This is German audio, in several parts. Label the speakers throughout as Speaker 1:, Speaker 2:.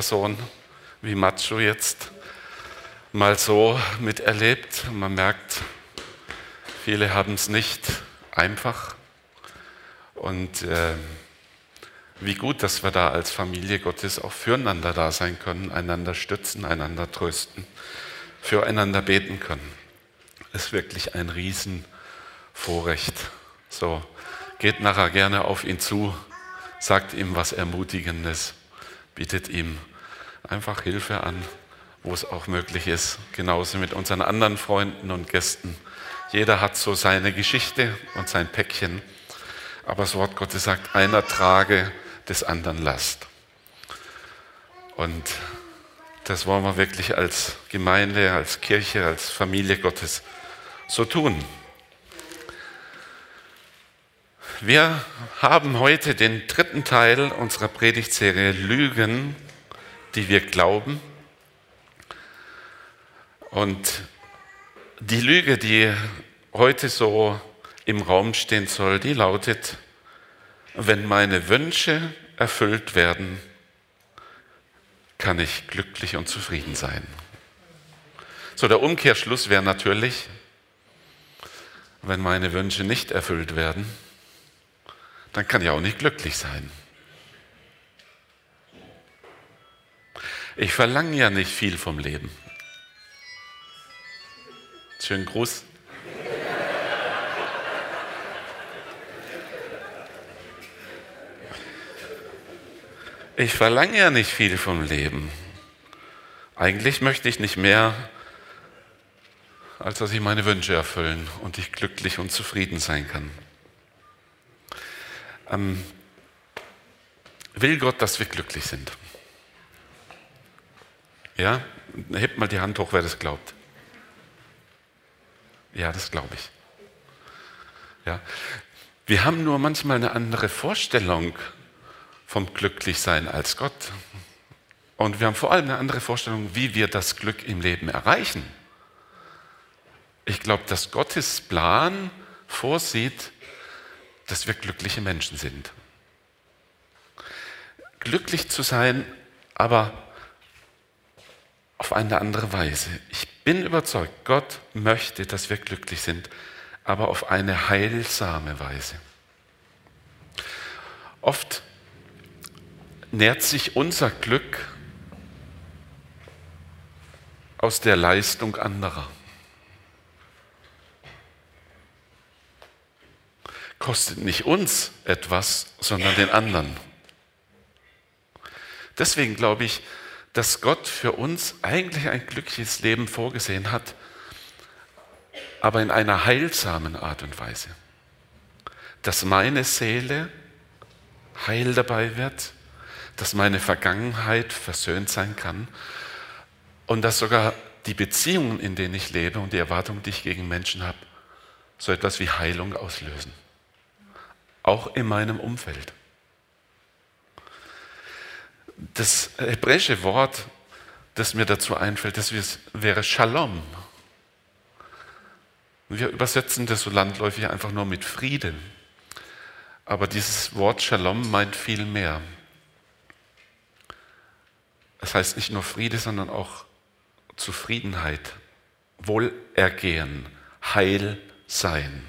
Speaker 1: Person wie Macho jetzt mal so miterlebt. Man merkt, viele haben es nicht einfach. Und äh, wie gut, dass wir da als Familie Gottes auch füreinander da sein können, einander stützen, einander trösten, füreinander beten können. Ist wirklich ein Riesenvorrecht. So, geht nachher gerne auf ihn zu, sagt ihm was Ermutigendes, bietet ihm einfach Hilfe an, wo es auch möglich ist. Genauso mit unseren anderen Freunden und Gästen. Jeder hat so seine Geschichte und sein Päckchen. Aber das Wort Gottes sagt, einer trage des anderen Last. Und das wollen wir wirklich als Gemeinde, als Kirche, als Familie Gottes so tun. Wir haben heute den dritten Teil unserer Predigtserie Lügen, die wir glauben. Und die Lüge, die heute so im Raum stehen soll, die lautet, wenn meine Wünsche erfüllt werden, kann ich glücklich und zufrieden sein. So, der Umkehrschluss wäre natürlich, wenn meine Wünsche nicht erfüllt werden, dann kann ich auch nicht glücklich sein. Ich verlange ja nicht viel vom Leben. Schönen Gruß. Ich verlange ja nicht viel vom Leben. Eigentlich möchte ich nicht mehr, als dass ich meine Wünsche erfüllen und ich glücklich und zufrieden sein kann. Ähm, will Gott, dass wir glücklich sind? Ja, hebt mal die Hand hoch, wer das glaubt. Ja, das glaube ich. Ja. Wir haben nur manchmal eine andere Vorstellung vom Glücklichsein als Gott. Und wir haben vor allem eine andere Vorstellung, wie wir das Glück im Leben erreichen. Ich glaube, dass Gottes Plan vorsieht, dass wir glückliche Menschen sind. Glücklich zu sein, aber auf eine andere Weise. Ich bin überzeugt, Gott möchte, dass wir glücklich sind, aber auf eine heilsame Weise. Oft nährt sich unser Glück aus der Leistung anderer. Kostet nicht uns etwas, sondern den anderen. Deswegen glaube ich, dass Gott für uns eigentlich ein glückliches Leben vorgesehen hat, aber in einer heilsamen Art und Weise. Dass meine Seele heil dabei wird, dass meine Vergangenheit versöhnt sein kann und dass sogar die Beziehungen, in denen ich lebe und die Erwartungen, die ich gegen Menschen habe, so etwas wie Heilung auslösen. Auch in meinem Umfeld. Das hebräische Wort, das mir dazu einfällt, das wäre Shalom. Wir übersetzen das so landläufig einfach nur mit Frieden. Aber dieses Wort Shalom meint viel mehr. Es heißt nicht nur Friede, sondern auch Zufriedenheit, Wohlergehen, Heil sein,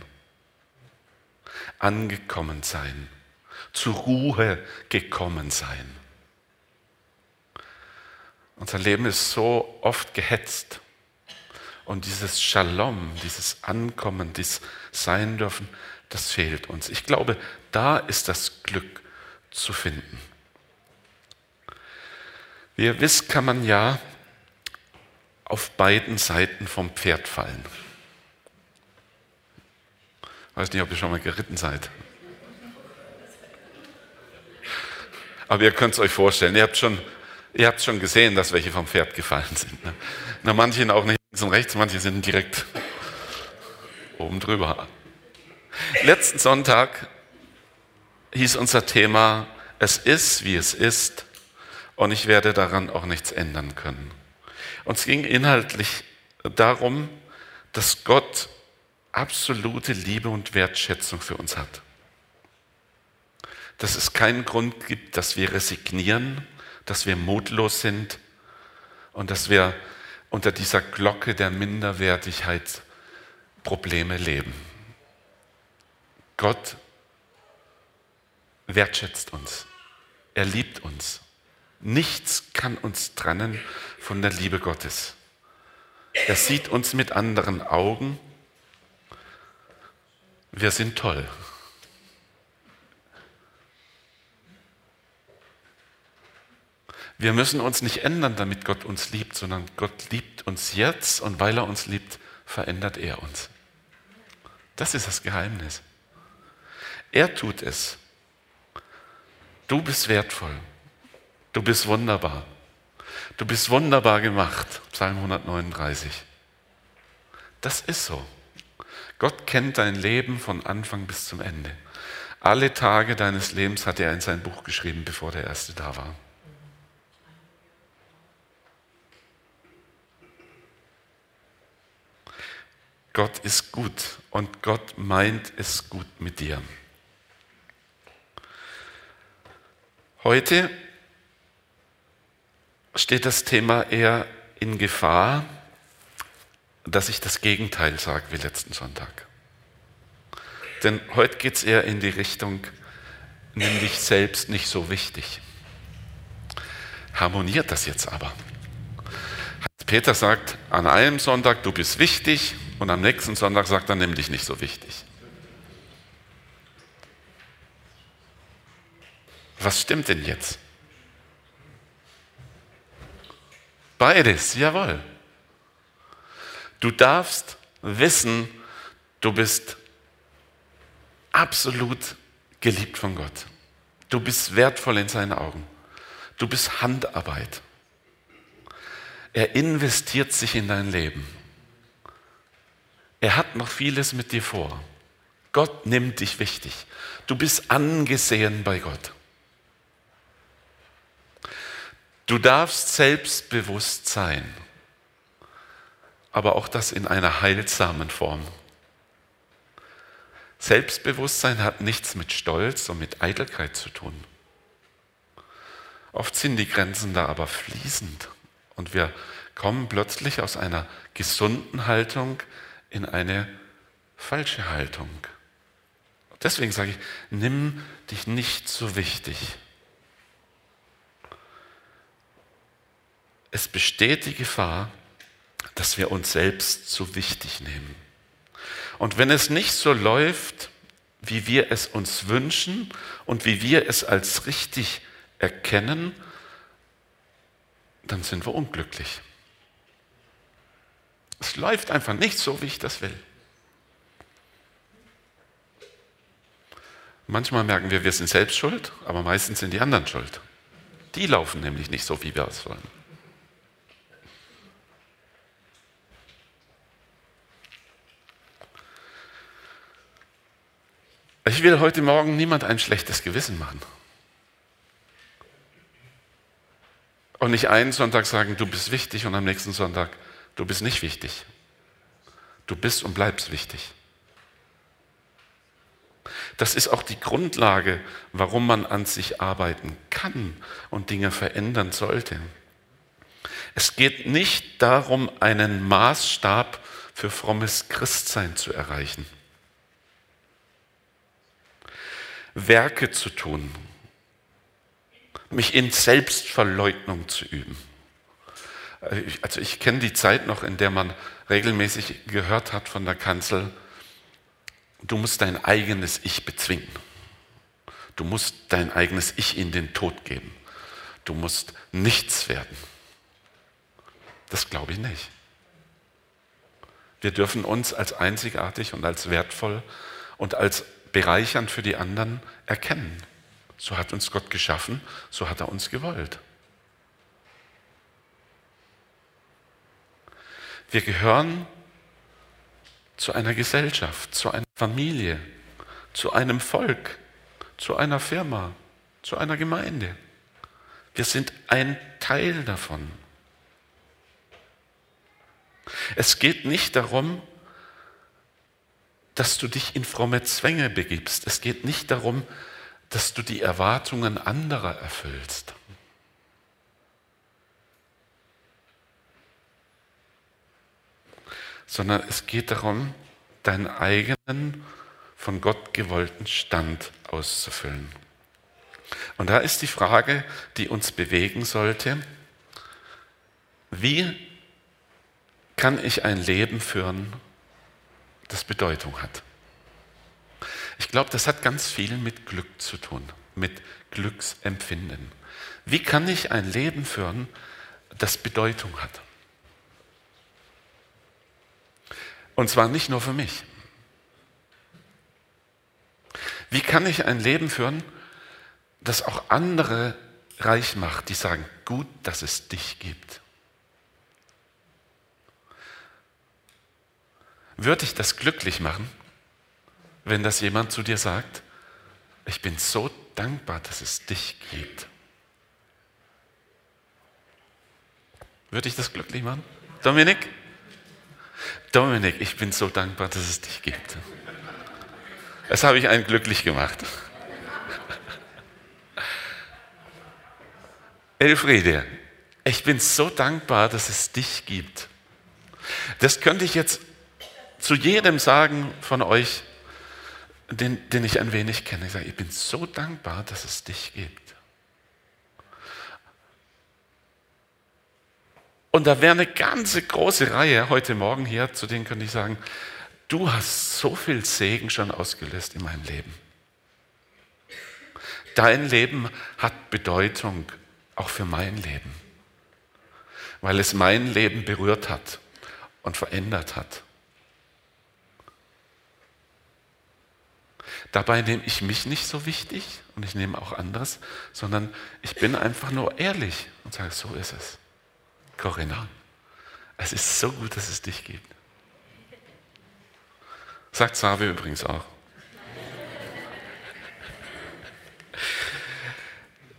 Speaker 1: angekommen sein, zur Ruhe gekommen sein. Unser Leben ist so oft gehetzt. Und dieses Shalom, dieses Ankommen, dieses Sein dürfen, das fehlt uns. Ich glaube, da ist das Glück zu finden. Wie ihr wisst, kann man ja auf beiden Seiten vom Pferd fallen. Ich weiß nicht, ob ihr schon mal geritten seid. Aber ihr könnt es euch vorstellen, ihr habt schon Ihr habt schon gesehen, dass welche vom Pferd gefallen sind. Ne? Na, manche auch nicht links und rechts, manche sind direkt oben drüber. Letzten Sonntag hieß unser Thema, es ist, wie es ist und ich werde daran auch nichts ändern können. Und es ging inhaltlich darum, dass Gott absolute Liebe und Wertschätzung für uns hat. Dass es keinen Grund gibt, dass wir resignieren, dass wir mutlos sind und dass wir unter dieser Glocke der Minderwertigkeit Probleme leben. Gott wertschätzt uns. Er liebt uns. Nichts kann uns trennen von der Liebe Gottes. Er sieht uns mit anderen Augen. Wir sind toll. Wir müssen uns nicht ändern, damit Gott uns liebt, sondern Gott liebt uns jetzt und weil er uns liebt, verändert er uns. Das ist das Geheimnis. Er tut es. Du bist wertvoll. Du bist wunderbar. Du bist wunderbar gemacht. Psalm 139. Das ist so. Gott kennt dein Leben von Anfang bis zum Ende. Alle Tage deines Lebens hat er in sein Buch geschrieben, bevor der erste da war. Gott ist gut und Gott meint es gut mit dir. Heute steht das Thema eher in Gefahr, dass ich das Gegenteil sage wie letzten Sonntag. Denn heute geht es eher in die Richtung, nimm dich selbst nicht so wichtig. Harmoniert das jetzt aber? Peter sagt an einem Sonntag, du bist wichtig, und am nächsten Sonntag sagt er, nimm dich nicht so wichtig. Was stimmt denn jetzt? Beides, jawohl. Du darfst wissen, du bist absolut geliebt von Gott. Du bist wertvoll in seinen Augen. Du bist Handarbeit. Er investiert sich in dein Leben. Er hat noch vieles mit dir vor. Gott nimmt dich wichtig. Du bist angesehen bei Gott. Du darfst selbstbewusst sein, aber auch das in einer heilsamen Form. Selbstbewusstsein hat nichts mit Stolz und mit Eitelkeit zu tun. Oft sind die Grenzen da aber fließend und wir kommen plötzlich aus einer gesunden Haltung in eine falsche Haltung. Deswegen sage ich, nimm dich nicht so wichtig. Es besteht die Gefahr, dass wir uns selbst zu wichtig nehmen. Und wenn es nicht so läuft, wie wir es uns wünschen und wie wir es als richtig erkennen, dann sind wir unglücklich. Es läuft einfach nicht so, wie ich das will. Manchmal merken wir, wir sind selbst schuld, aber meistens sind die anderen schuld. Die laufen nämlich nicht so, wie wir es wollen. Ich will heute Morgen niemand ein schlechtes Gewissen machen. Und nicht einen Sonntag sagen, du bist wichtig und am nächsten Sonntag Du bist nicht wichtig. Du bist und bleibst wichtig. Das ist auch die Grundlage, warum man an sich arbeiten kann und Dinge verändern sollte. Es geht nicht darum, einen Maßstab für frommes Christsein zu erreichen. Werke zu tun, mich in Selbstverleugnung zu üben. Also ich kenne die Zeit noch, in der man regelmäßig gehört hat von der Kanzel, du musst dein eigenes Ich bezwingen. Du musst dein eigenes Ich in den Tod geben. Du musst nichts werden. Das glaube ich nicht. Wir dürfen uns als einzigartig und als wertvoll und als bereichernd für die anderen erkennen. So hat uns Gott geschaffen, so hat er uns gewollt. Wir gehören zu einer Gesellschaft, zu einer Familie, zu einem Volk, zu einer Firma, zu einer Gemeinde. Wir sind ein Teil davon. Es geht nicht darum, dass du dich in fromme Zwänge begibst. Es geht nicht darum, dass du die Erwartungen anderer erfüllst. Sondern es geht darum, deinen eigenen, von Gott gewollten Stand auszufüllen. Und da ist die Frage, die uns bewegen sollte, wie kann ich ein Leben führen, das Bedeutung hat? Ich glaube, das hat ganz viel mit Glück zu tun, mit Glücksempfinden. Wie kann ich ein Leben führen, das Bedeutung hat? Und zwar nicht nur für mich. Wie kann ich ein Leben führen, das auch andere reich macht, die sagen, gut, dass es dich gibt? Würde ich das glücklich machen, wenn das jemand zu dir sagt, ich bin so dankbar, dass es dich gibt? Würde ich das glücklich machen? Dominik? Dominik, ich bin so dankbar, dass es dich gibt. Das habe ich einen glücklich gemacht. Elfriede, ich bin so dankbar, dass es dich gibt. Das könnte ich jetzt zu jedem sagen von euch, den, den ich ein wenig kenne. Ich sage, ich bin so dankbar, dass es dich gibt. Und da wäre eine ganze große Reihe heute Morgen hier, zu denen könnte ich sagen, du hast so viel Segen schon ausgelöst in meinem Leben. Dein Leben hat Bedeutung auch für mein Leben, weil es mein Leben berührt hat und verändert hat. Dabei nehme ich mich nicht so wichtig und ich nehme auch anderes, sondern ich bin einfach nur ehrlich und sage, so ist es. Corinna, es ist so gut, dass es dich gibt. Sagt Sabe übrigens auch.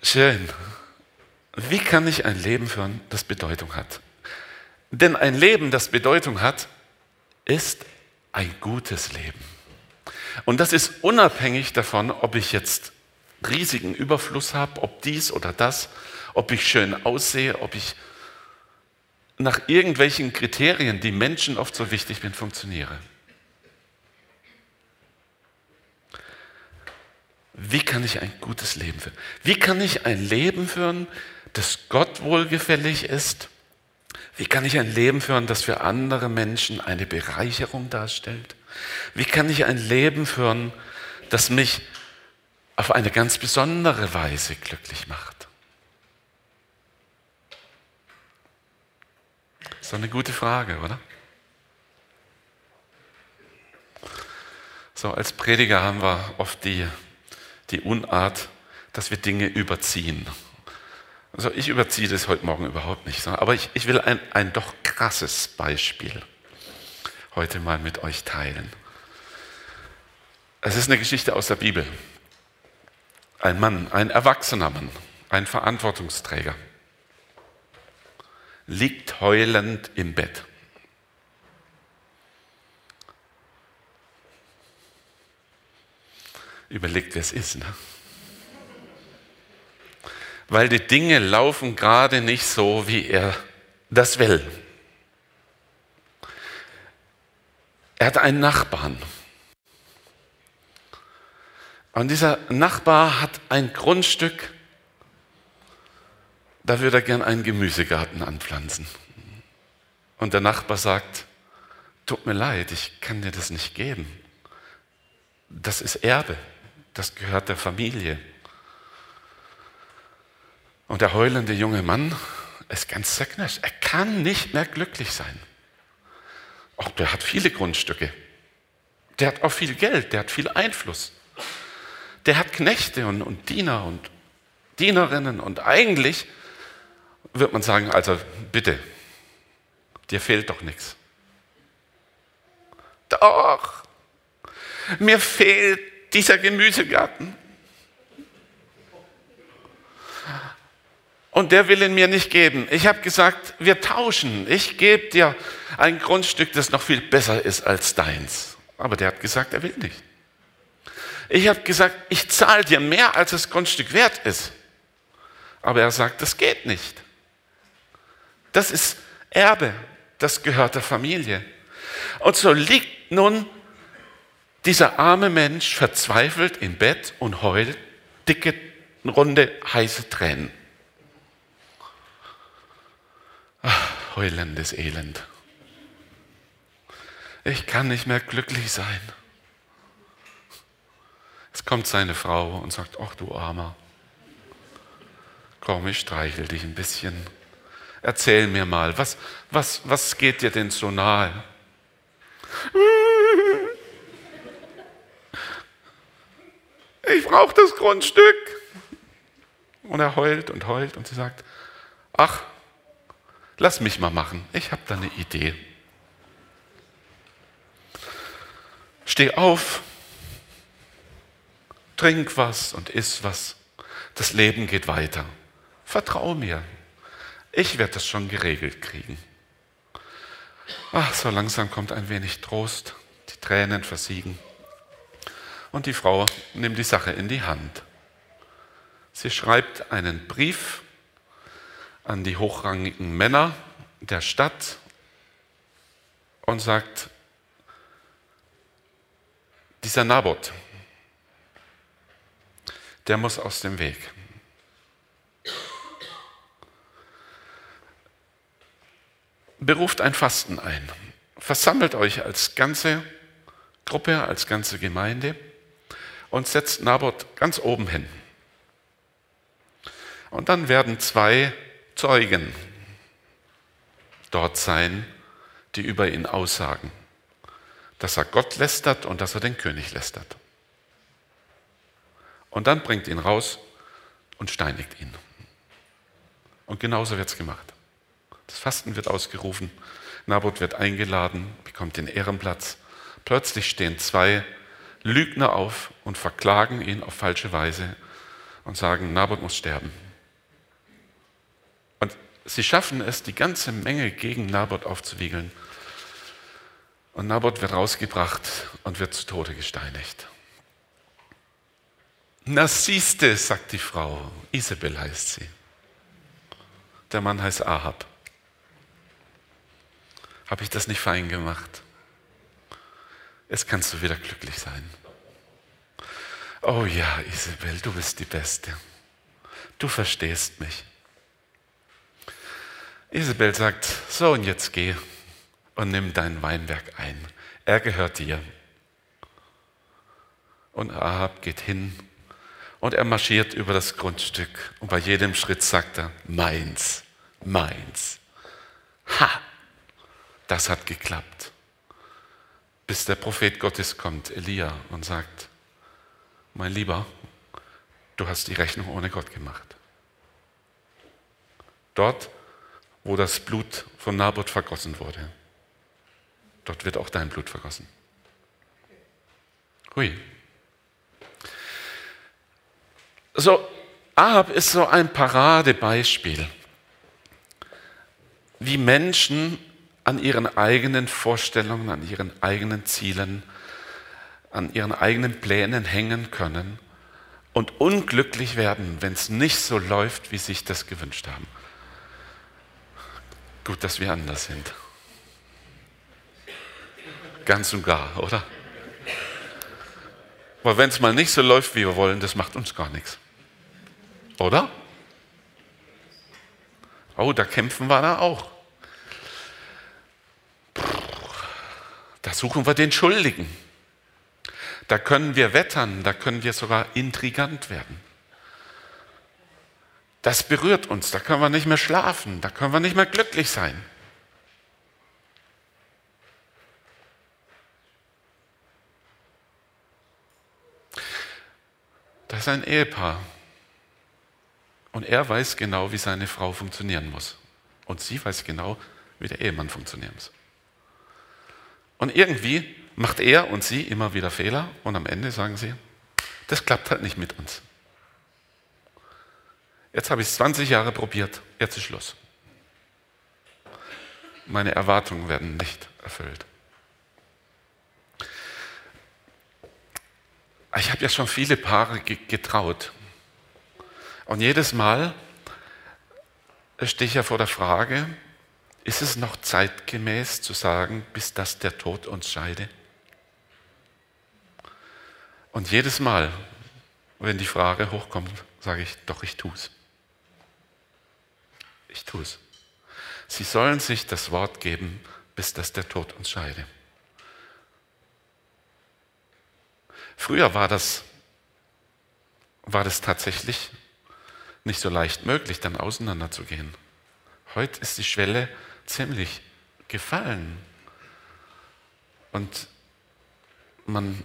Speaker 1: Schön. Wie kann ich ein Leben führen, das Bedeutung hat? Denn ein Leben, das Bedeutung hat, ist ein gutes Leben. Und das ist unabhängig davon, ob ich jetzt riesigen Überfluss habe, ob dies oder das, ob ich schön aussehe, ob ich nach irgendwelchen Kriterien, die Menschen oft so wichtig sind, funktioniere. Wie kann ich ein gutes Leben führen? Wie kann ich ein Leben führen, das Gott wohlgefällig ist? Wie kann ich ein Leben führen, das für andere Menschen eine Bereicherung darstellt? Wie kann ich ein Leben führen, das mich auf eine ganz besondere Weise glücklich macht? So eine gute Frage, oder? So, als Prediger haben wir oft die, die Unart, dass wir Dinge überziehen. Also ich überziehe das heute Morgen überhaupt nicht, aber ich, ich will ein, ein doch krasses Beispiel heute mal mit euch teilen. Es ist eine Geschichte aus der Bibel. Ein Mann, ein erwachsener Mann, ein Verantwortungsträger liegt heulend im Bett. Überlegt, wer es ist. Ne? Weil die Dinge laufen gerade nicht so, wie er das will. Er hat einen Nachbarn. Und dieser Nachbar hat ein Grundstück da würde er gern einen Gemüsegarten anpflanzen. Und der Nachbar sagt, tut mir leid, ich kann dir das nicht geben. Das ist Erbe, das gehört der Familie. Und der heulende junge Mann ist ganz zerknirscht. Er kann nicht mehr glücklich sein. Auch der hat viele Grundstücke. Der hat auch viel Geld, der hat viel Einfluss. Der hat Knechte und, und Diener und Dienerinnen und eigentlich wird man sagen, also bitte, dir fehlt doch nichts. Doch, mir fehlt dieser Gemüsegarten. Und der will ihn mir nicht geben. Ich habe gesagt, wir tauschen. Ich gebe dir ein Grundstück, das noch viel besser ist als deins. Aber der hat gesagt, er will nicht. Ich habe gesagt, ich zahle dir mehr, als das Grundstück wert ist. Aber er sagt, das geht nicht. Das ist Erbe, das gehört der Familie. Und so liegt nun dieser arme Mensch verzweifelt im Bett und heult dicke, runde, heiße Tränen. Ach, heulendes Elend. Ich kann nicht mehr glücklich sein. Es kommt seine Frau und sagt, ach du Armer, komm, ich streichel dich ein bisschen. Erzähl mir mal, was, was, was geht dir denn so nahe? Ich brauche das Grundstück. Und er heult und heult und sie sagt, ach, lass mich mal machen, ich habe da eine Idee. Steh auf, trink was und iss was. Das Leben geht weiter. Vertrau mir. Ich werde das schon geregelt kriegen. Ach, so langsam kommt ein wenig Trost. Die Tränen versiegen. Und die Frau nimmt die Sache in die Hand. Sie schreibt einen Brief an die hochrangigen Männer der Stadt und sagt, dieser Naboth, der muss aus dem Weg. Beruft ein Fasten ein. Versammelt euch als ganze Gruppe, als ganze Gemeinde und setzt Naboth ganz oben hin. Und dann werden zwei Zeugen dort sein, die über ihn aussagen, dass er Gott lästert und dass er den König lästert. Und dann bringt ihn raus und steinigt ihn. Und genauso wird es gemacht. Das Fasten wird ausgerufen, Naboth wird eingeladen, bekommt den Ehrenplatz. Plötzlich stehen zwei Lügner auf und verklagen ihn auf falsche Weise und sagen, Naboth muss sterben. Und sie schaffen es, die ganze Menge gegen Naboth aufzuwiegeln. Und Naboth wird rausgebracht und wird zu Tode gesteinigt. Na siehste, sagt die Frau, Isabel heißt sie. Der Mann heißt Ahab. Habe ich das nicht fein gemacht? Jetzt kannst du wieder glücklich sein. Oh ja, Isabel, du bist die Beste. Du verstehst mich. Isabel sagt, so und jetzt geh und nimm dein Weinberg ein. Er gehört dir. Und Ahab geht hin und er marschiert über das Grundstück und bei jedem Schritt sagt er, meins, meins. Ha! Das hat geklappt. Bis der Prophet Gottes kommt, Elia, und sagt, mein Lieber, du hast die Rechnung ohne Gott gemacht. Dort, wo das Blut von Naboth vergossen wurde, dort wird auch dein Blut vergossen. Hui. So, Ahab ist so ein Paradebeispiel, wie Menschen an ihren eigenen Vorstellungen, an ihren eigenen Zielen, an ihren eigenen Plänen hängen können und unglücklich werden, wenn es nicht so läuft, wie sie sich das gewünscht haben. Gut, dass wir anders sind. Ganz und gar, oder? Aber wenn es mal nicht so läuft, wie wir wollen, das macht uns gar nichts. Oder? Oh, da kämpfen wir da auch. Da suchen wir den Schuldigen. Da können wir wettern, da können wir sogar intrigant werden. Das berührt uns, da können wir nicht mehr schlafen, da können wir nicht mehr glücklich sein. Das ist ein Ehepaar. Und er weiß genau, wie seine Frau funktionieren muss. Und sie weiß genau, wie der Ehemann funktionieren muss. Und irgendwie macht er und sie immer wieder Fehler und am Ende sagen sie, das klappt halt nicht mit uns. Jetzt habe ich es 20 Jahre probiert, jetzt ist Schluss. Meine Erwartungen werden nicht erfüllt. Ich habe ja schon viele Paare getraut. Und jedes Mal stehe ich ja vor der Frage, Ist es noch zeitgemäß zu sagen, bis dass der Tod uns scheide? Und jedes Mal, wenn die Frage hochkommt, sage ich, doch, ich tue es. Ich tue es. Sie sollen sich das Wort geben, bis dass der Tod uns scheide. Früher war das, war das tatsächlich nicht so leicht möglich, dann auseinanderzugehen. Heute ist die Schwelle ziemlich gefallen. Und man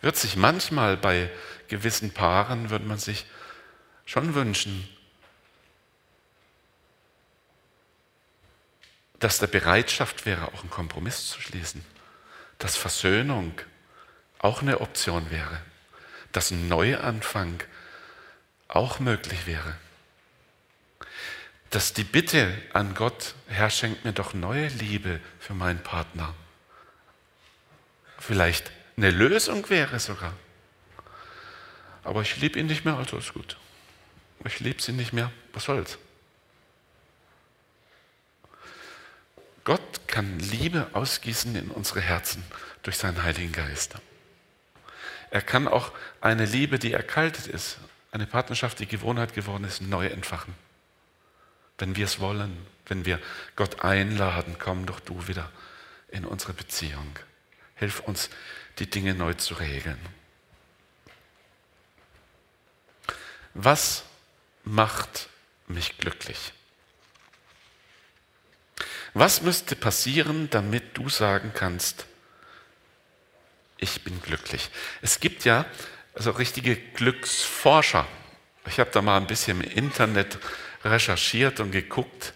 Speaker 1: wird sich manchmal bei gewissen Paaren, würde man sich schon wünschen, dass der Bereitschaft wäre, auch einen Kompromiss zu schließen, dass Versöhnung auch eine Option wäre, dass ein Neuanfang auch möglich wäre, dass die Bitte an Gott, Herr, schenkt mir doch neue Liebe für meinen Partner, vielleicht eine Lösung wäre sogar. Aber ich liebe ihn nicht mehr, also ist gut. Ich liebe sie nicht mehr, was soll's? Gott kann Liebe ausgießen in unsere Herzen durch seinen Heiligen Geist. Er kann auch eine Liebe, die erkaltet ist, eine Partnerschaft, die Gewohnheit geworden ist, neu entfachen. Wenn wir es wollen, wenn wir Gott einladen, komm doch du wieder in unsere Beziehung. Hilf uns, die Dinge neu zu regeln. Was macht mich glücklich? Was müsste passieren, damit du sagen kannst, ich bin glücklich? Es gibt ja also richtige Glücksforscher. Ich habe da mal ein bisschen im Internet recherchiert und geguckt,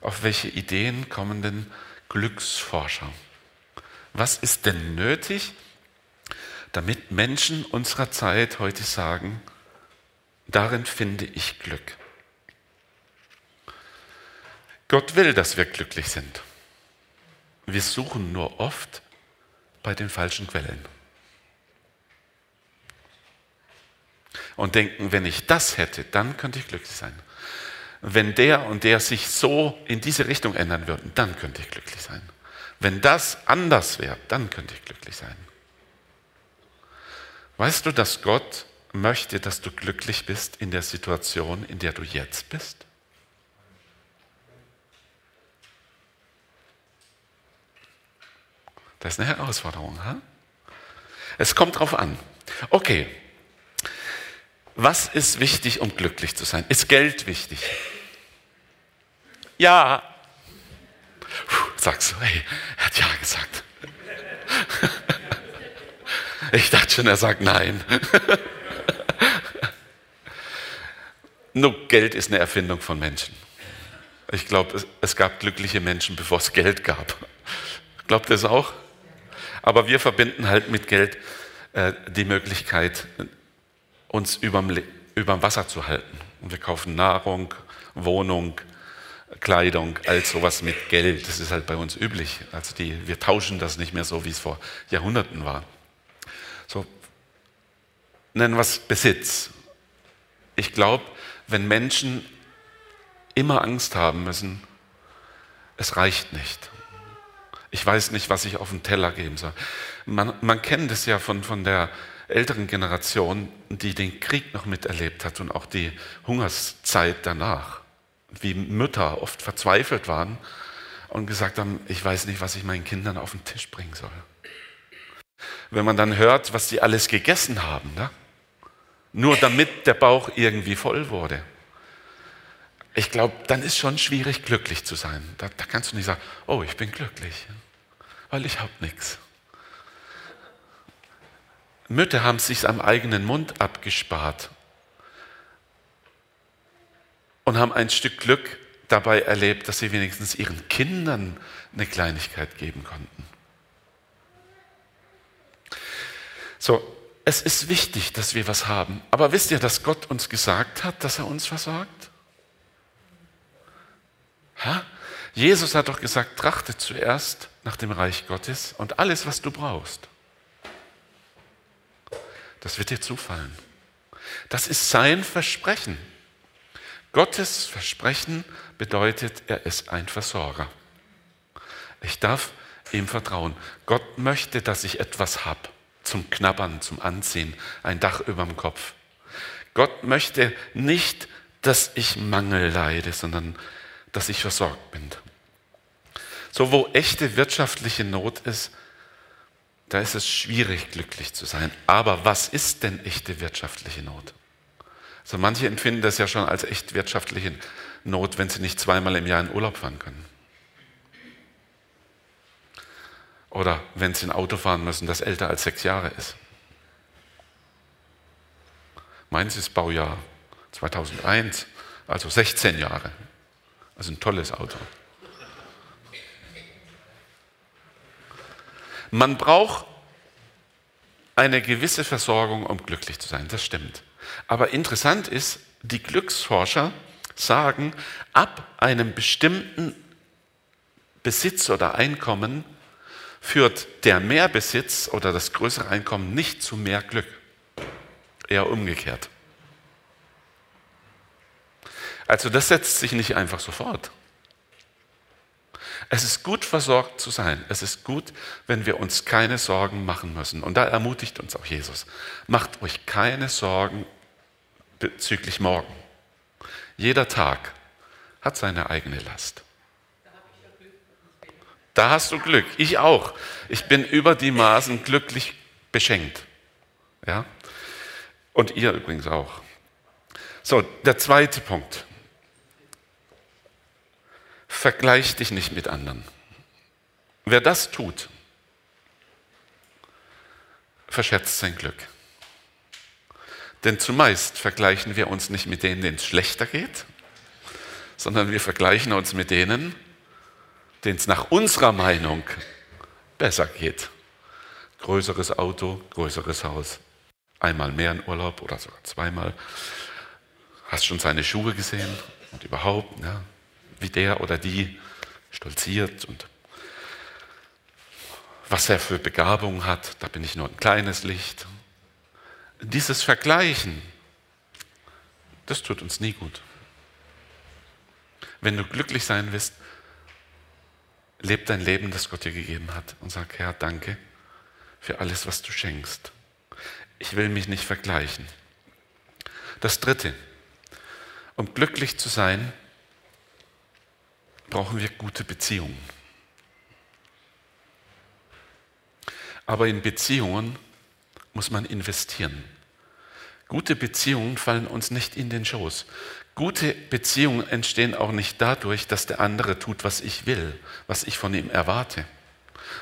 Speaker 1: auf welche Ideen kommen denn Glücksforscher. Was ist denn nötig, damit Menschen unserer Zeit heute sagen, darin finde ich Glück. Gott will, dass wir glücklich sind. Wir suchen nur oft bei den falschen Quellen. Und denken, wenn ich das hätte, dann könnte ich glücklich sein. Wenn der und der sich so in diese Richtung ändern würden, dann könnte ich glücklich sein. Wenn das anders wäre, dann könnte ich glücklich sein. Weißt du, dass Gott möchte, dass du glücklich bist in der Situation, in der du jetzt bist? Das ist eine Herausforderung. Ha? Es kommt drauf an. Okay, was ist wichtig, um glücklich zu sein? Ist Geld wichtig? Ja. Puh, sagst du, hey, er hat ja gesagt. Ich dachte schon, er sagt nein. Nur Geld ist eine Erfindung von Menschen. Ich glaube, es gab glückliche Menschen, bevor es Geld gab. Glaubt ihr es auch? Aber wir verbinden halt mit Geld äh, die Möglichkeit, uns überm, überm Wasser zu halten. Und wir kaufen Nahrung, Wohnung, Kleidung, all sowas mit Geld. Das ist halt bei uns üblich. Also die, wir tauschen das nicht mehr so, wie es vor Jahrhunderten war. So, nennen wir es Besitz. Ich glaube, wenn Menschen immer Angst haben müssen, es reicht nicht. Ich weiß nicht, was ich auf den Teller geben soll. Man, man kennt es ja von, von der älteren Generation, die den Krieg noch miterlebt hat und auch die Hungerszeit danach, wie Mütter oft verzweifelt waren und gesagt haben, ich weiß nicht, was ich meinen Kindern auf den Tisch bringen soll wenn man dann hört, was die alles gegessen haben. Ne? Nur damit der Bauch irgendwie voll wurde. Ich glaube, dann ist schon schwierig, glücklich zu sein. Da, da kannst du nicht sagen, oh, ich bin glücklich, weil ich habe nichts. Mütter haben sich am eigenen Mund abgespart und haben ein Stück Glück dabei erlebt, dass sie wenigstens ihren Kindern eine Kleinigkeit geben konnten. So, es ist wichtig, dass wir was haben. Aber wisst ihr, dass Gott uns gesagt hat, dass er uns versorgt? Ha? Jesus hat doch gesagt, trachte zuerst nach dem Reich Gottes und alles, was du brauchst. Das wird dir zufallen. Das ist sein Versprechen. Gottes Versprechen bedeutet, er ist ein Versorger. Ich darf ihm vertrauen. Gott möchte, dass ich etwas habe zum Knabbern, zum Anziehen, ein Dach über dem Kopf. Gott möchte nicht, dass ich Mangel leide, sondern dass ich versorgt bin. So, wo echte wirtschaftliche Not ist, da ist es schwierig, glücklich zu sein. Aber was ist denn echte wirtschaftliche Not? Also manche empfinden das ja schon als echt wirtschaftliche Not, wenn sie nicht zweimal im Jahr in Urlaub fahren können. Oder wenn sie ein Auto fahren müssen, das älter als sechs Jahre ist. Meins ist Baujahr 2001, also 16 Jahre. Also ein tolles Auto. Man braucht eine gewisse Versorgung, um glücklich zu sein. Das stimmt. Aber interessant ist, die Glücksforscher sagen, ab einem bestimmten Besitz oder Einkommen führt der Mehrbesitz oder das größere Einkommen nicht zu mehr Glück. Eher umgekehrt. Also das setzt sich nicht einfach sofort. Es ist gut versorgt zu sein. Es ist gut, wenn wir uns keine Sorgen machen müssen. Und da ermutigt uns auch Jesus. Macht euch keine Sorgen bezüglich morgen. Jeder Tag hat seine eigene Last. Da hast du Glück. Ich auch. Ich bin über die Maßen glücklich beschenkt. Ja? Und ihr übrigens auch. So, der zweite Punkt. Vergleich dich nicht mit anderen. Wer das tut, verschätzt sein Glück. Denn zumeist vergleichen wir uns nicht mit denen, denen es schlechter geht, sondern wir vergleichen uns mit denen, denen es nach unserer Meinung besser geht. Größeres Auto, größeres Haus, einmal mehr in Urlaub oder sogar zweimal. Hast schon seine Schuhe gesehen und überhaupt, ja, wie der oder die stolziert und was er für Begabung hat, da bin ich nur ein kleines Licht. Dieses Vergleichen, das tut uns nie gut. Wenn du glücklich sein willst, leb dein Leben, das Gott dir gegeben hat und sag, Herr, danke für alles, was du schenkst. Ich will mich nicht vergleichen. Das Dritte, um glücklich zu sein, brauchen wir gute Beziehungen. Aber in Beziehungen muss man investieren. Gute Beziehungen fallen uns nicht in den Schoß. Gute Beziehungen entstehen auch nicht dadurch, dass der andere tut, was ich will, was ich von ihm erwarte.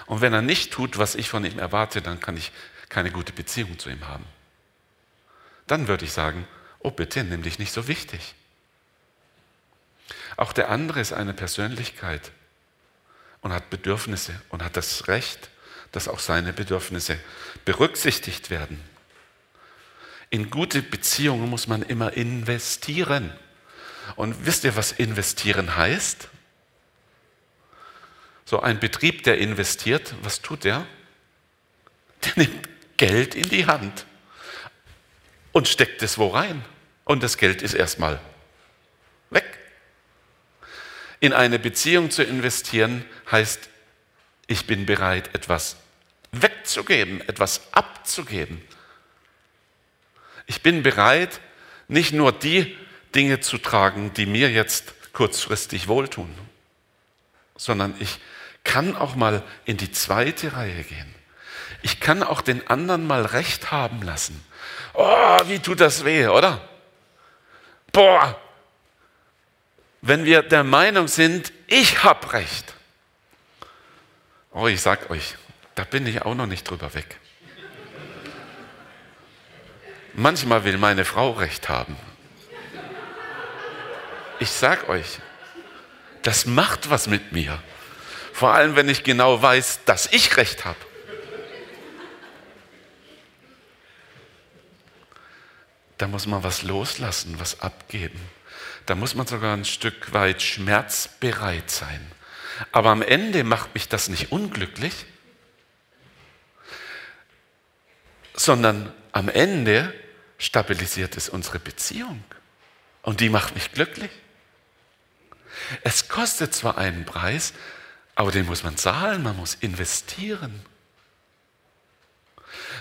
Speaker 1: Und wenn er nicht tut, was ich von ihm erwarte, dann kann ich keine gute Beziehung zu ihm haben. Dann würde ich sagen, oh bitte, nimm dich nicht so wichtig. Auch der andere ist eine Persönlichkeit und hat Bedürfnisse und hat das Recht, dass auch seine Bedürfnisse berücksichtigt werden. In gute Beziehungen muss man immer investieren. Und wisst ihr, was investieren heißt? So ein Betrieb, der investiert, was tut der? Der nimmt Geld in die Hand und steckt es wo rein. Und das Geld ist erstmal weg. In eine Beziehung zu investieren heißt, ich bin bereit, etwas wegzugeben, etwas abzugeben. Ich bin bereit, nicht nur die Dinge zu tragen, die mir jetzt kurzfristig wohltun, sondern ich kann auch mal in die zweite Reihe gehen. Ich kann auch den anderen mal recht haben lassen. Oh, wie tut das weh, oder? Boah, wenn wir der Meinung sind, ich habe recht. Oh, ich sag euch, da bin ich auch noch nicht drüber weg. Manchmal will meine Frau recht haben. Ich sag euch, das macht was mit mir. Vor allem, wenn ich genau weiß, dass ich recht habe. Da muss man was loslassen, was abgeben. Da muss man sogar ein Stück weit schmerzbereit sein. Aber am Ende macht mich das nicht unglücklich, sondern am Ende stabilisiert es unsere Beziehung. Und die macht mich glücklich. Es kostet zwar einen Preis, aber den muss man zahlen, man muss investieren.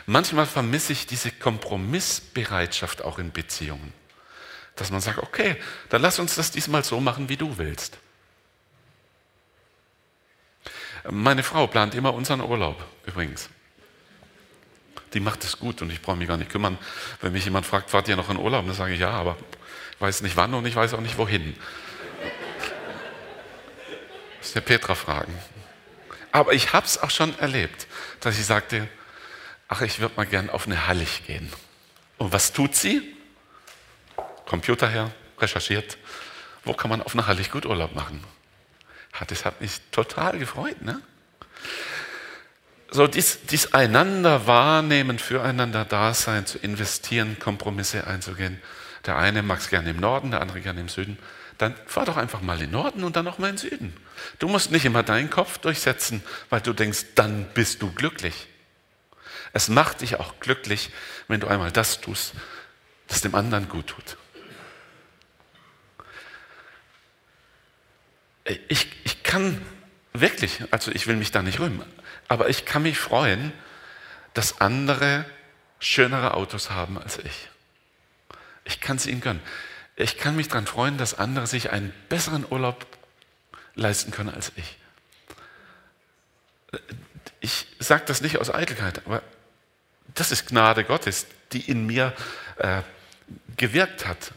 Speaker 1: Manchmal vermisse ich diese Kompromissbereitschaft auch in Beziehungen. Dass man sagt, okay, dann lass uns das diesmal so machen, wie du willst. Meine Frau plant immer unseren Urlaub übrigens. Die macht es gut und ich brauche mich gar nicht kümmern. Wenn mich jemand fragt, fahrt ihr noch in Urlaub? Dann sage ich ja, aber ich weiß nicht wann und ich weiß auch nicht wohin. Das ist der Petra fragen. Aber ich habe es auch schon erlebt, dass ich sagte, ach, ich würde mal gern auf eine Hallig gehen. Und was tut sie? Computer her, recherchiert. Wo kann man auf eine Hallig gut Urlaub machen? das hat mich total gefreut. Ne? So dies, dies einander wahrnehmen, füreinander da sein, zu investieren, Kompromisse einzugehen. Der eine mag es gerne im Norden, der andere gerne im Süden. Dann fahr doch einfach mal in den Norden und dann auch mal in den Süden. Du musst nicht immer deinen Kopf durchsetzen, weil du denkst, dann bist du glücklich. Es macht dich auch glücklich, wenn du einmal das tust, das dem anderen gut tut. Ich, ich kann wirklich, also ich will mich da nicht rühmen, aber ich kann mich freuen, dass andere schönere Autos haben als ich. Ich kann es ihnen gönnen. Ich kann mich daran freuen, dass andere sich einen besseren Urlaub leisten können als ich. Ich sage das nicht aus Eitelkeit, aber das ist Gnade Gottes, die in mir äh, gewirkt hat.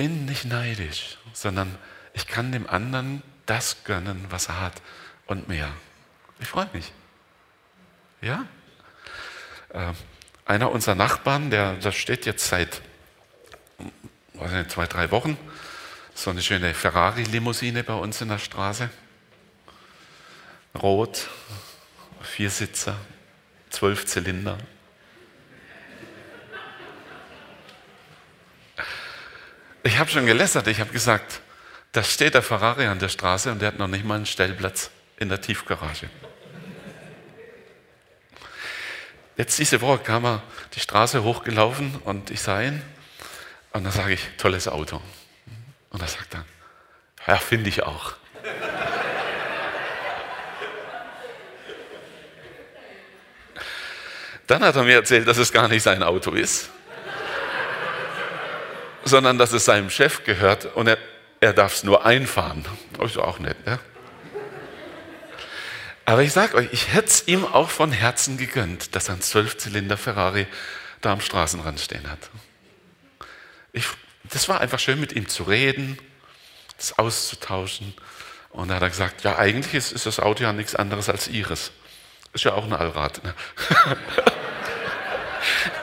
Speaker 1: Bin nicht neidisch, sondern ich kann dem anderen das gönnen, was er hat und mehr. Ich freue mich. Ja? Äh, einer unserer Nachbarn, der, der steht jetzt seit weiß nicht, zwei, drei Wochen, so eine schöne Ferrari-Limousine bei uns in der Straße. Rot, Viersitzer, zwölf Zylinder. Ich habe schon gelästert, ich habe gesagt, da steht der Ferrari an der Straße und der hat noch nicht mal einen Stellplatz in der Tiefgarage. Jetzt diese Woche kam er die Straße hochgelaufen und ich sah ihn und dann sage ich, tolles Auto. Und er sagt dann, ja, finde ich auch. Dann hat er mir erzählt, dass es gar nicht sein Auto ist, sondern dass es seinem Chef gehört und er, er darf es nur einfahren. Ist auch nett, ne? Aber ich sage euch, ich hätte es ihm auch von Herzen gegönnt, dass er einen Zwölfzylinder Ferrari da am Straßenrand stehen hat. Ich, das war einfach schön, mit ihm zu reden, das auszutauschen. Und da hat er gesagt, ja, eigentlich ist, ist das Auto ja nichts anderes als ihres. Ist ja auch ein Allrad. Ne?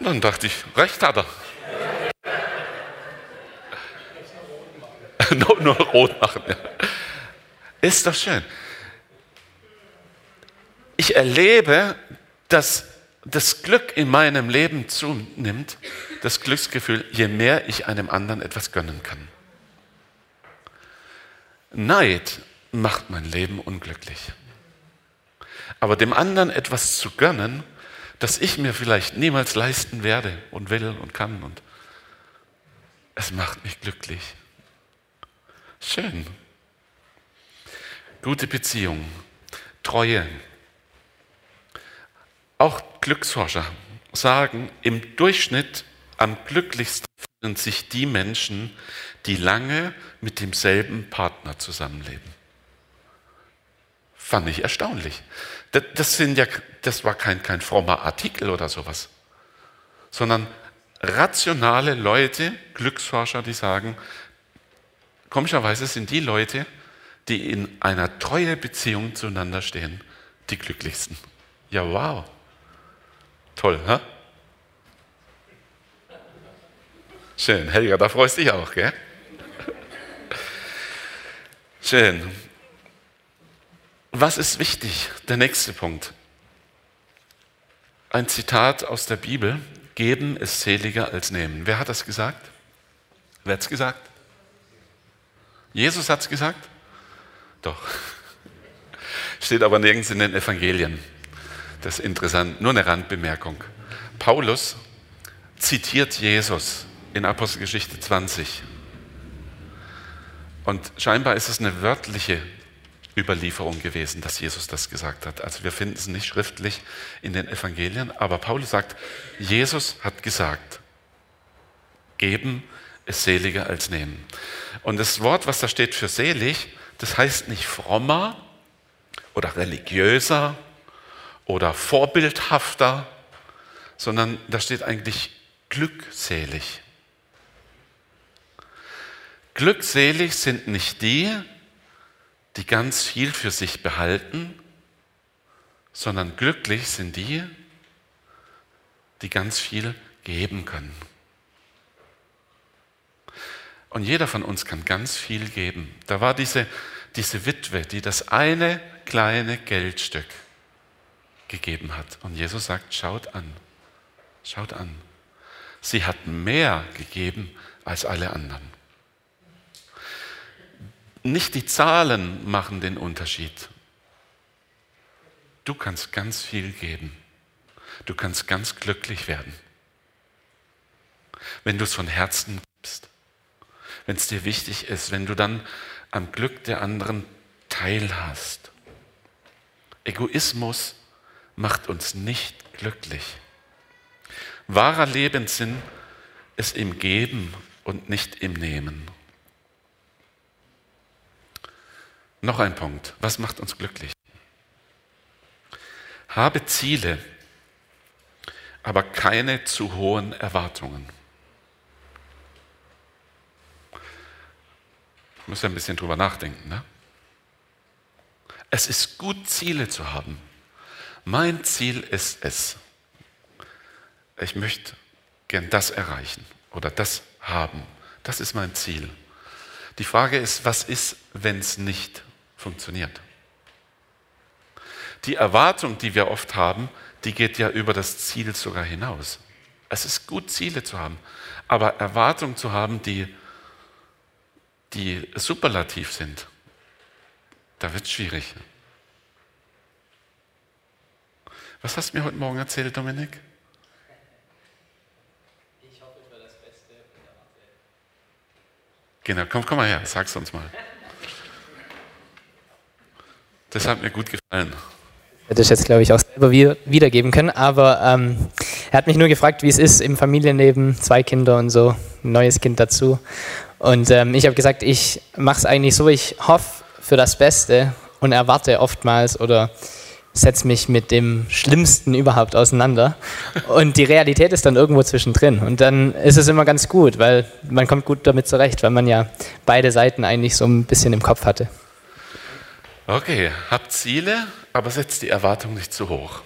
Speaker 1: Und dann dachte ich, recht hat er. nur, nur rot machen. Ja. Ist doch schön. Ich erlebe, dass das Glück in meinem Leben zunimmt, das Glücksgefühl, je mehr ich einem anderen etwas gönnen kann. Neid macht mein Leben unglücklich. Aber dem anderen etwas zu gönnen, das ich mir vielleicht niemals leisten werde und will und kann. Und es macht mich glücklich. Schön. Gute Beziehung, Treue. Auch Glücksforscher sagen, im Durchschnitt am glücklichsten fühlen sich die Menschen, die lange mit demselben Partner zusammenleben. Fand ich erstaunlich. Das, sind ja, das war kein, kein frommer Artikel oder sowas, sondern rationale Leute, Glücksforscher, die sagen, komischerweise sind die Leute, die in einer treuen Beziehung zueinander stehen, die glücklichsten. Ja, wow. Toll, hä? Schön. Helga, da freust du dich auch, gell? Schön. Was ist wichtig? Der nächste Punkt. Ein Zitat aus der Bibel. Geben ist seliger als nehmen. Wer hat das gesagt? Wer hat es gesagt? Jesus hat es gesagt? Doch. Steht aber nirgends in den Evangelien. Das ist interessant, nur eine Randbemerkung. Paulus zitiert Jesus in Apostelgeschichte 20. Und scheinbar ist es eine wörtliche Überlieferung gewesen, dass Jesus das gesagt hat. Also wir finden es nicht schriftlich in den Evangelien, aber Paulus sagt, Jesus hat gesagt, geben ist seliger als nehmen. Und das Wort, was da steht für selig, das heißt nicht frommer oder religiöser oder vorbildhafter, sondern da steht eigentlich glückselig. Glückselig sind nicht die, die ganz viel für sich behalten, sondern glücklich sind die, die ganz viel geben können. Und jeder von uns kann ganz viel geben. Da war diese, diese Witwe, die das eine kleine Geldstück gegeben hat. Und Jesus sagt, schaut an, schaut an. Sie hat mehr gegeben als alle anderen. Nicht die Zahlen machen den Unterschied. Du kannst ganz viel geben. Du kannst ganz glücklich werden, wenn du es von Herzen gibst, wenn es dir wichtig ist, wenn du dann am Glück der anderen teilhast. Egoismus macht uns nicht glücklich. Wahrer Lebenssinn ist im Geben und nicht im Nehmen. Noch ein Punkt. Was macht uns glücklich? Habe Ziele, aber keine zu hohen Erwartungen. Ich muss ein bisschen drüber nachdenken. Ne? Es ist gut, Ziele zu haben. Mein Ziel ist es. Ich möchte gern das erreichen oder das haben. Das ist mein Ziel. Die Frage ist, was ist, wenn es nicht funktioniert. Die Erwartung, die wir oft haben, die geht ja über das Ziel sogar hinaus. Es ist gut, Ziele zu haben, aber Erwartungen zu haben, die, die superlativ sind, da wird es schwierig. Was hast du mir heute Morgen erzählt, Dominik? Ich hoffe für das Beste. Genau, komm, komm mal her, sag's uns mal. Das hat mir gut gefallen.
Speaker 2: Hätte ich jetzt, glaube ich, auch selber wiedergeben können. Aber ähm, er hat mich nur gefragt, wie es ist im Familienleben, zwei Kinder und so, ein neues Kind dazu. Und ähm, ich habe gesagt, ich mache es eigentlich so, ich hoffe für das Beste und erwarte oftmals oder setze mich mit dem Schlimmsten überhaupt auseinander. Und die Realität ist dann irgendwo zwischendrin. Und dann ist es immer ganz gut, weil man kommt gut damit zurecht, weil man ja beide Seiten eigentlich so ein bisschen im Kopf hatte.
Speaker 1: Okay, hab Ziele, aber setz die Erwartung nicht zu hoch.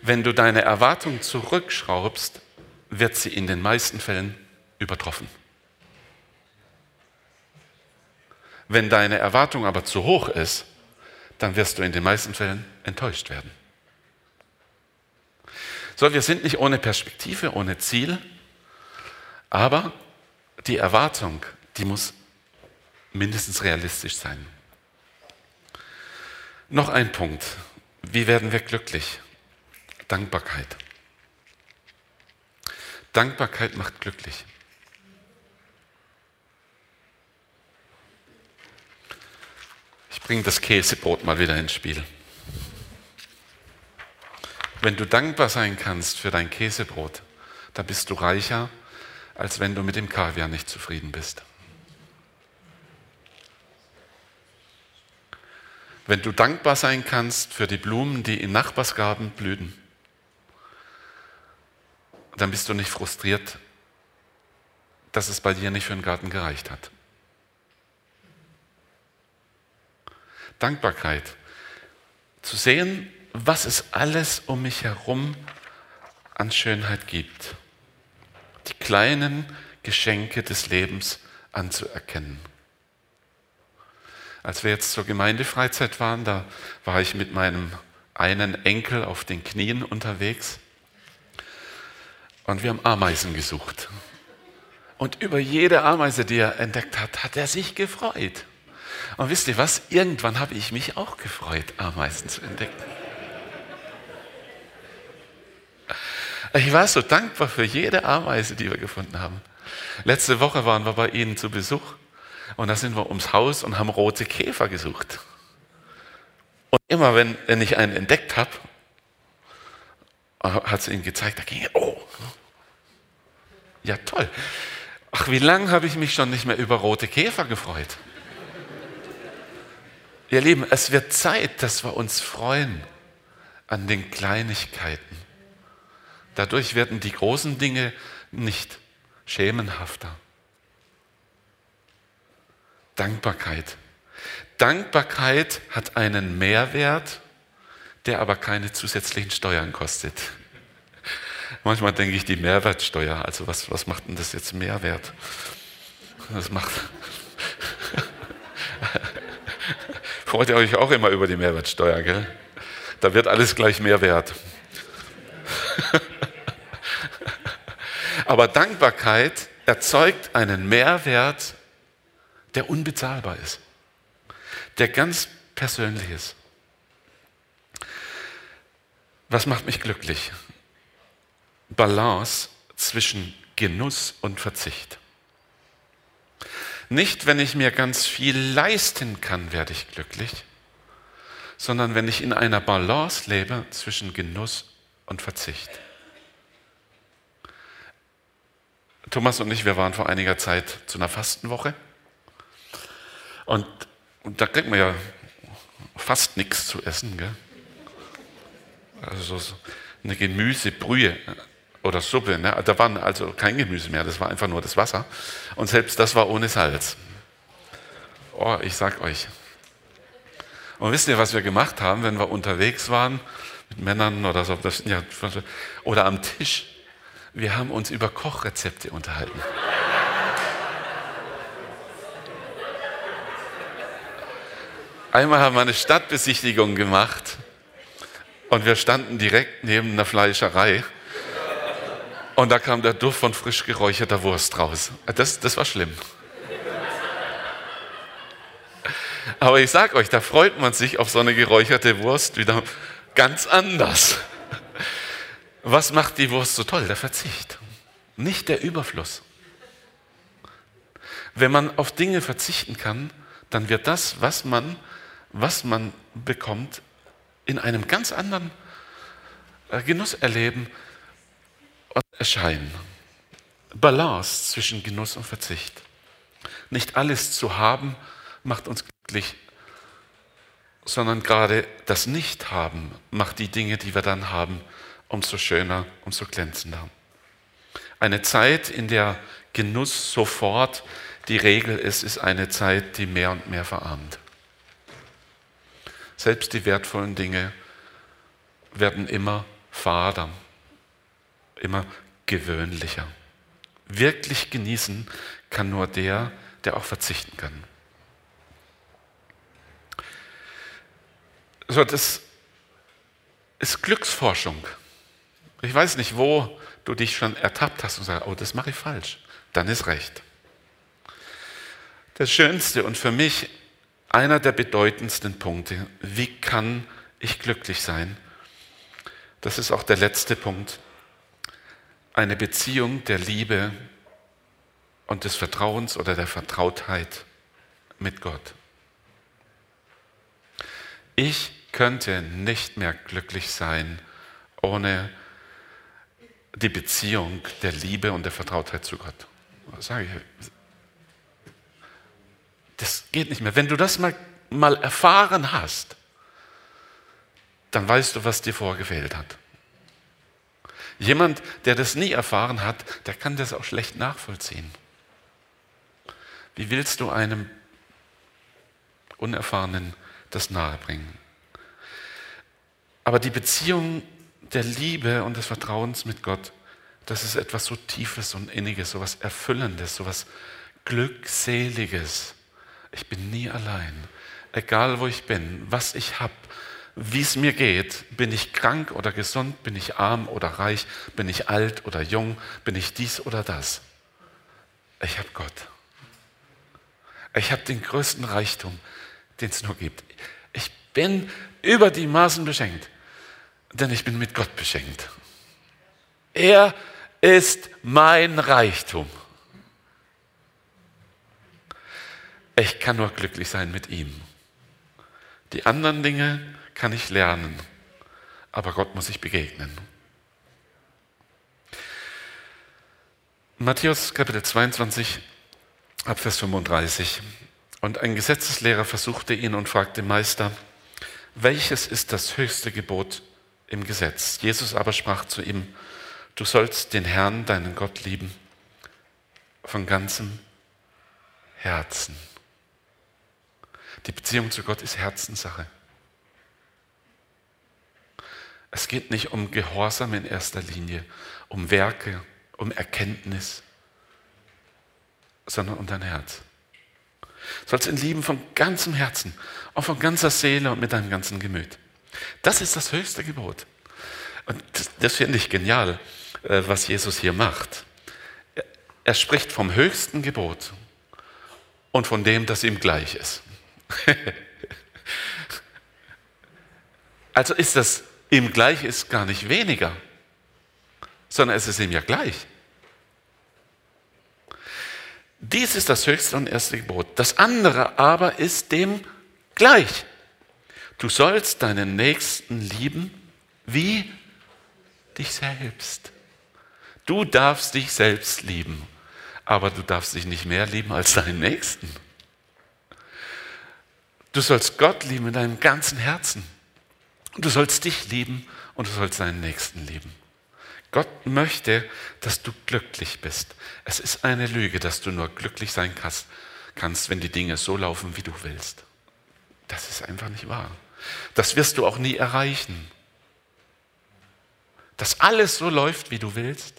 Speaker 1: Wenn du deine Erwartung zurückschraubst, wird sie in den meisten Fällen übertroffen. Wenn deine Erwartung aber zu hoch ist, dann wirst du in den meisten Fällen enttäuscht werden. So, wir sind nicht ohne Perspektive, ohne Ziel, aber die Erwartung, die muss mindestens realistisch sein. Noch ein Punkt. Wie werden wir glücklich? Dankbarkeit. Dankbarkeit macht glücklich. Ich bringe das Käsebrot mal wieder ins Spiel. Wenn du dankbar sein kannst für dein Käsebrot, dann bist du reicher, als wenn du mit dem Kaviar nicht zufrieden bist. Wenn du dankbar sein kannst für die Blumen, die in Nachbarsgarten blühen, dann bist du nicht frustriert, dass es bei dir nicht für den Garten gereicht hat. Dankbarkeit. Zu sehen, was es alles um mich herum an Schönheit gibt. Die kleinen Geschenke des Lebens anzuerkennen. Als wir jetzt zur Gemeindefreizeit waren, da war ich mit meinem einen Enkel auf den Knien unterwegs und wir haben Ameisen gesucht. Und über jede Ameise, die er entdeckt hat, hat er sich gefreut. Und wisst ihr was? Irgendwann habe ich mich auch gefreut, Ameisen zu entdecken. Ich war so dankbar für jede Ameise, die wir gefunden haben. Letzte Woche waren wir bei Ihnen zu Besuch und da sind wir ums Haus und haben rote Käfer gesucht. Und immer wenn, wenn ich einen entdeckt habe, hat es ihnen gezeigt, da ging, oh, ja toll. Ach, wie lange habe ich mich schon nicht mehr über rote Käfer gefreut? Ihr Lieben, es wird Zeit, dass wir uns freuen an den Kleinigkeiten. Dadurch werden die großen Dinge nicht schemenhafter. Dankbarkeit. Dankbarkeit hat einen Mehrwert, der aber keine zusätzlichen Steuern kostet. Manchmal denke ich die Mehrwertsteuer, also was, was macht denn das jetzt Mehrwert? Das macht. Freut ihr euch auch immer über die Mehrwertsteuer, gell? Da wird alles gleich mehr wert. Aber Dankbarkeit erzeugt einen Mehrwert, der unbezahlbar ist, der ganz persönlich ist. Was macht mich glücklich? Balance zwischen Genuss und Verzicht. Nicht, wenn ich mir ganz viel leisten kann, werde ich glücklich, sondern wenn ich in einer Balance lebe zwischen Genuss und Verzicht. Thomas und ich, wir waren vor einiger Zeit zu einer Fastenwoche und, und da kriegt man ja fast nichts zu essen. Gell? Also so eine Gemüsebrühe oder Suppe. Ne? Da war also kein Gemüse mehr, das war einfach nur das Wasser. Und selbst das war ohne Salz. Oh, ich sag euch. Und wisst ihr, was wir gemacht haben, wenn wir unterwegs waren mit Männern oder so, das, ja, oder am Tisch? Wir haben uns über Kochrezepte unterhalten. Einmal haben wir eine Stadtbesichtigung gemacht und wir standen direkt neben einer Fleischerei. Und da kam der Duft von frisch geräucherter Wurst raus. Das, das war schlimm. Aber ich sag euch, da freut man sich auf so eine geräucherte Wurst wieder ganz anders. Was macht die Wurst so toll? Der Verzicht, nicht der Überfluss. Wenn man auf Dinge verzichten kann, dann wird das, was man, was man bekommt, in einem ganz anderen äh, Genuss erleben und erscheinen. Balance zwischen Genuss und Verzicht. Nicht alles zu haben macht uns glücklich, sondern gerade das Nicht-Haben macht die Dinge, die wir dann haben, umso schöner, umso glänzender. Eine Zeit, in der Genuss sofort die Regel ist, ist eine Zeit, die mehr und mehr verarmt. Selbst die wertvollen Dinge werden immer fader, immer gewöhnlicher. Wirklich genießen kann nur der, der auch verzichten kann. So, das ist Glücksforschung. Ich weiß nicht, wo du dich schon ertappt hast und sagst, oh, das mache ich falsch. Dann ist recht. Das Schönste und für mich einer der bedeutendsten Punkte. Wie kann ich glücklich sein? Das ist auch der letzte Punkt. Eine Beziehung der Liebe und des Vertrauens oder der Vertrautheit mit Gott. Ich könnte nicht mehr glücklich sein ohne die Beziehung der Liebe und der Vertrautheit zu Gott. Das sage ich das geht nicht mehr. Wenn du das mal, mal erfahren hast, dann weißt du, was dir vorgefehlt hat. Jemand, der das nie erfahren hat, der kann das auch schlecht nachvollziehen. Wie willst du einem Unerfahrenen das nahebringen? Aber die Beziehung der Liebe und des Vertrauens mit Gott, das ist etwas so Tiefes und Inniges, so etwas Erfüllendes, so etwas Glückseliges. Ich bin nie allein. Egal wo ich bin, was ich habe, wie es mir geht, bin ich krank oder gesund, bin ich arm oder reich, bin ich alt oder jung, bin ich dies oder das. Ich habe Gott. Ich habe den größten Reichtum, den es nur gibt. Ich bin über die Maßen beschenkt, denn ich bin mit Gott beschenkt. Er ist mein Reichtum. Ich kann nur glücklich sein mit ihm. Die anderen Dinge kann ich lernen, aber Gott muss ich begegnen. Matthäus Kapitel 22, Abvers 35. Und ein Gesetzeslehrer versuchte ihn und fragte, Meister, welches ist das höchste Gebot im Gesetz? Jesus aber sprach zu ihm, du sollst den Herrn, deinen Gott, lieben von ganzem Herzen. Die Beziehung zu Gott ist Herzenssache. Es geht nicht um Gehorsam in erster Linie, um Werke, um Erkenntnis, sondern um dein Herz. Du sollst ihn lieben von ganzem Herzen, auch von ganzer Seele und mit deinem ganzen Gemüt. Das ist das höchste Gebot. Und das, das finde ich genial, äh, was Jesus hier macht. Er spricht vom höchsten Gebot und von dem, das ihm gleich ist. also ist das ihm gleich ist gar nicht weniger, sondern es ist ihm ja gleich. Dies ist das höchste und erste Gebot. Das andere aber ist dem gleich. Du sollst deinen Nächsten lieben wie dich selbst. Du darfst dich selbst lieben, aber du darfst dich nicht mehr lieben als deinen Nächsten. Du sollst Gott lieben in deinem ganzen Herzen. Du sollst dich lieben und du sollst deinen Nächsten lieben. Gott möchte, dass du glücklich bist. Es ist eine Lüge, dass du nur glücklich sein kannst, wenn die Dinge so laufen, wie du willst. Das ist einfach nicht wahr. Das wirst du auch nie erreichen. Dass alles so läuft, wie du willst.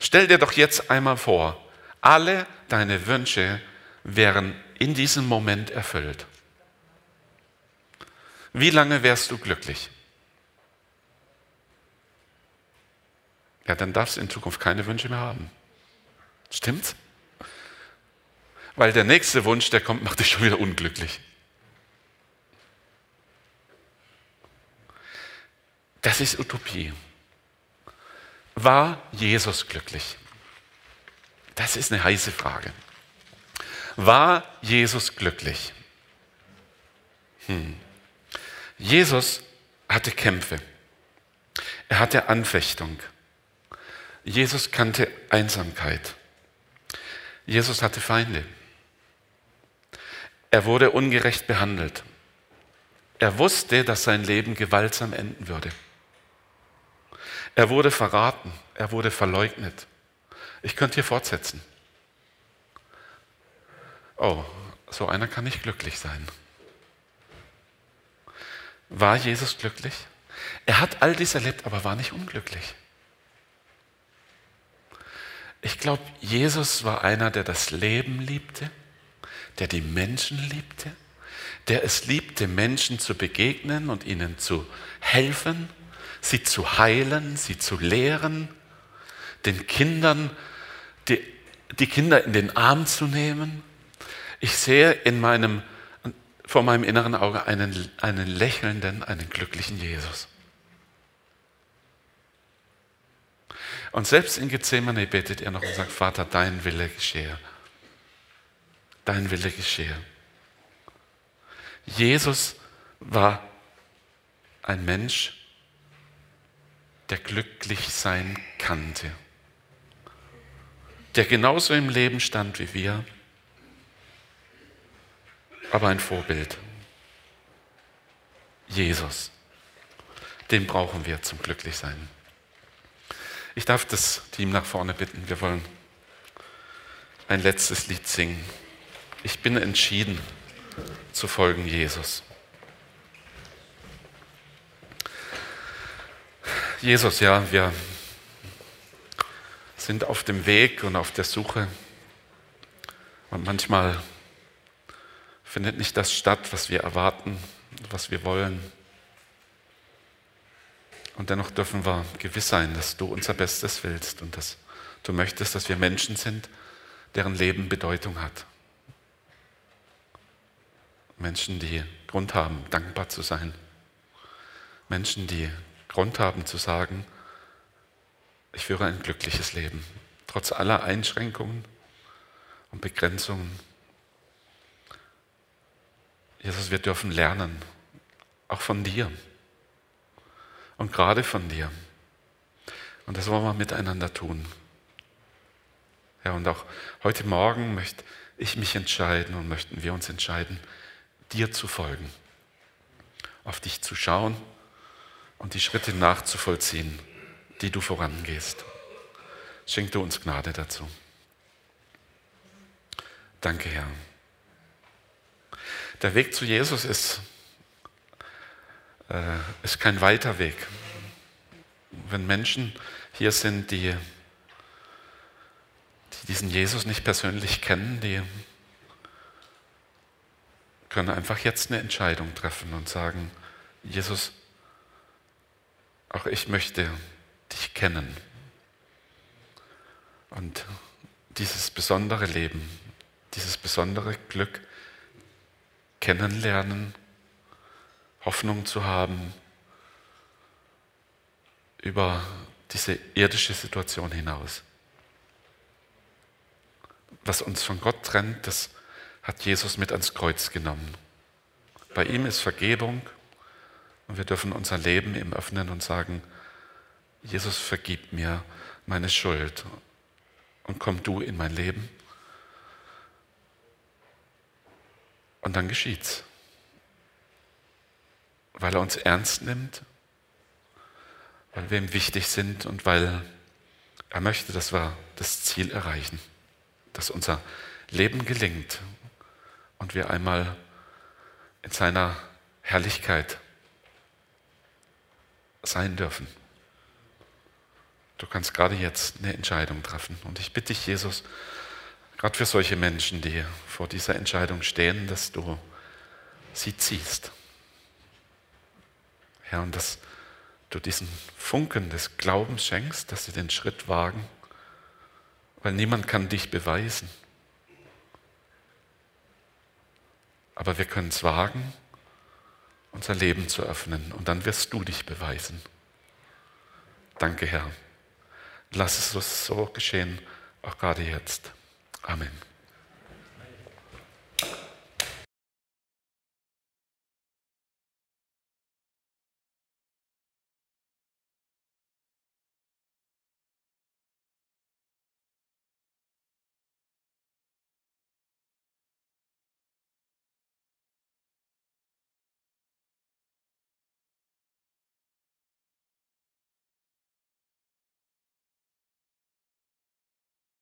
Speaker 1: Stell dir doch jetzt einmal vor, alle deine Wünsche wären in diesem Moment erfüllt. Wie lange wärst du glücklich? Ja, dann darfst du in Zukunft keine Wünsche mehr haben. Stimmt's? Weil der nächste Wunsch, der kommt, macht dich schon wieder unglücklich. Das ist Utopie. War Jesus glücklich? Das ist eine heiße Frage. War Jesus glücklich? Hm. Jesus hatte Kämpfe. Er hatte Anfechtung. Jesus kannte Einsamkeit. Jesus hatte Feinde. Er wurde ungerecht behandelt. Er wusste, dass sein Leben gewaltsam enden würde. Er wurde verraten. Er wurde verleugnet. Ich könnte hier fortsetzen. Oh, so einer kann nicht glücklich sein. War Jesus glücklich? Er hat all dies erlebt, aber war nicht unglücklich. Ich glaube, Jesus war einer, der das Leben liebte, der die Menschen liebte, der es liebte, Menschen zu begegnen und ihnen zu helfen, sie zu heilen, sie zu lehren, den Kindern, die, die Kinder in den Arm zu nehmen. Ich sehe in meinem, vor meinem inneren Auge einen, einen lächelnden, einen glücklichen Jesus. Und selbst in Gethsemane betet er noch und sagt, Vater, dein Wille geschehe. Dein Wille geschehe. Jesus war ein Mensch, der glücklich sein kannte, der genauso im Leben stand wie wir, aber ein Vorbild. Jesus, den brauchen wir zum Glücklichsein. Ich darf das Team nach vorne bitten. Wir wollen ein letztes Lied singen. Ich bin entschieden zu folgen Jesus. Jesus, ja, wir sind auf dem Weg und auf der Suche. Und manchmal findet nicht das statt, was wir erwarten, was wir wollen. Und dennoch dürfen wir gewiss sein, dass du unser Bestes willst und dass du möchtest, dass wir Menschen sind, deren Leben Bedeutung hat. Menschen, die Grund haben, dankbar zu sein. Menschen, die Grund haben zu sagen, Ich führe ein glückliches Leben, trotz aller Einschränkungen und Begrenzungen. Jesus, wir dürfen lernen, auch von dir und gerade von dir. Und das wollen wir miteinander tun. Ja, und auch heute Morgen möchte ich mich entscheiden und möchten wir uns entscheiden, dir zu folgen, auf dich zu schauen und die Schritte nachzuvollziehen, die du vorangehst. Schenk du uns Gnade dazu. Danke, Herr. Der Weg zu Jesus ist, äh, ist kein weiter Weg. Wenn Menschen hier sind, die, die diesen Jesus nicht persönlich kennen, die können einfach jetzt eine Entscheidung treffen und sagen, Jesus, auch ich möchte dich kennen. Und dieses besondere Leben, dieses besondere Glück kennenlernen, Hoffnung zu haben über diese irdische Situation hinaus. Was uns von Gott trennt, das hat Jesus mit ans Kreuz genommen. Bei ihm ist Vergebung und wir dürfen unser Leben ihm öffnen und sagen, Jesus vergib mir meine Schuld und komm du in mein Leben. Und dann geschieht's. Weil er uns ernst nimmt, weil wir ihm wichtig sind und weil er möchte, dass wir das Ziel erreichen, dass unser Leben gelingt und wir einmal in seiner Herrlichkeit sein dürfen. Du kannst gerade jetzt eine Entscheidung treffen. Und ich bitte dich, Jesus, gerade für solche Menschen, die vor dieser Entscheidung stehen, dass du sie ziehst. Herr, ja, und dass du diesen Funken des Glaubens schenkst, dass sie den Schritt wagen, weil niemand kann dich beweisen. Aber wir können es wagen, unser Leben zu öffnen und dann wirst du dich beweisen. Danke, Herr. Lass es so geschehen, auch gerade jetzt. Amen.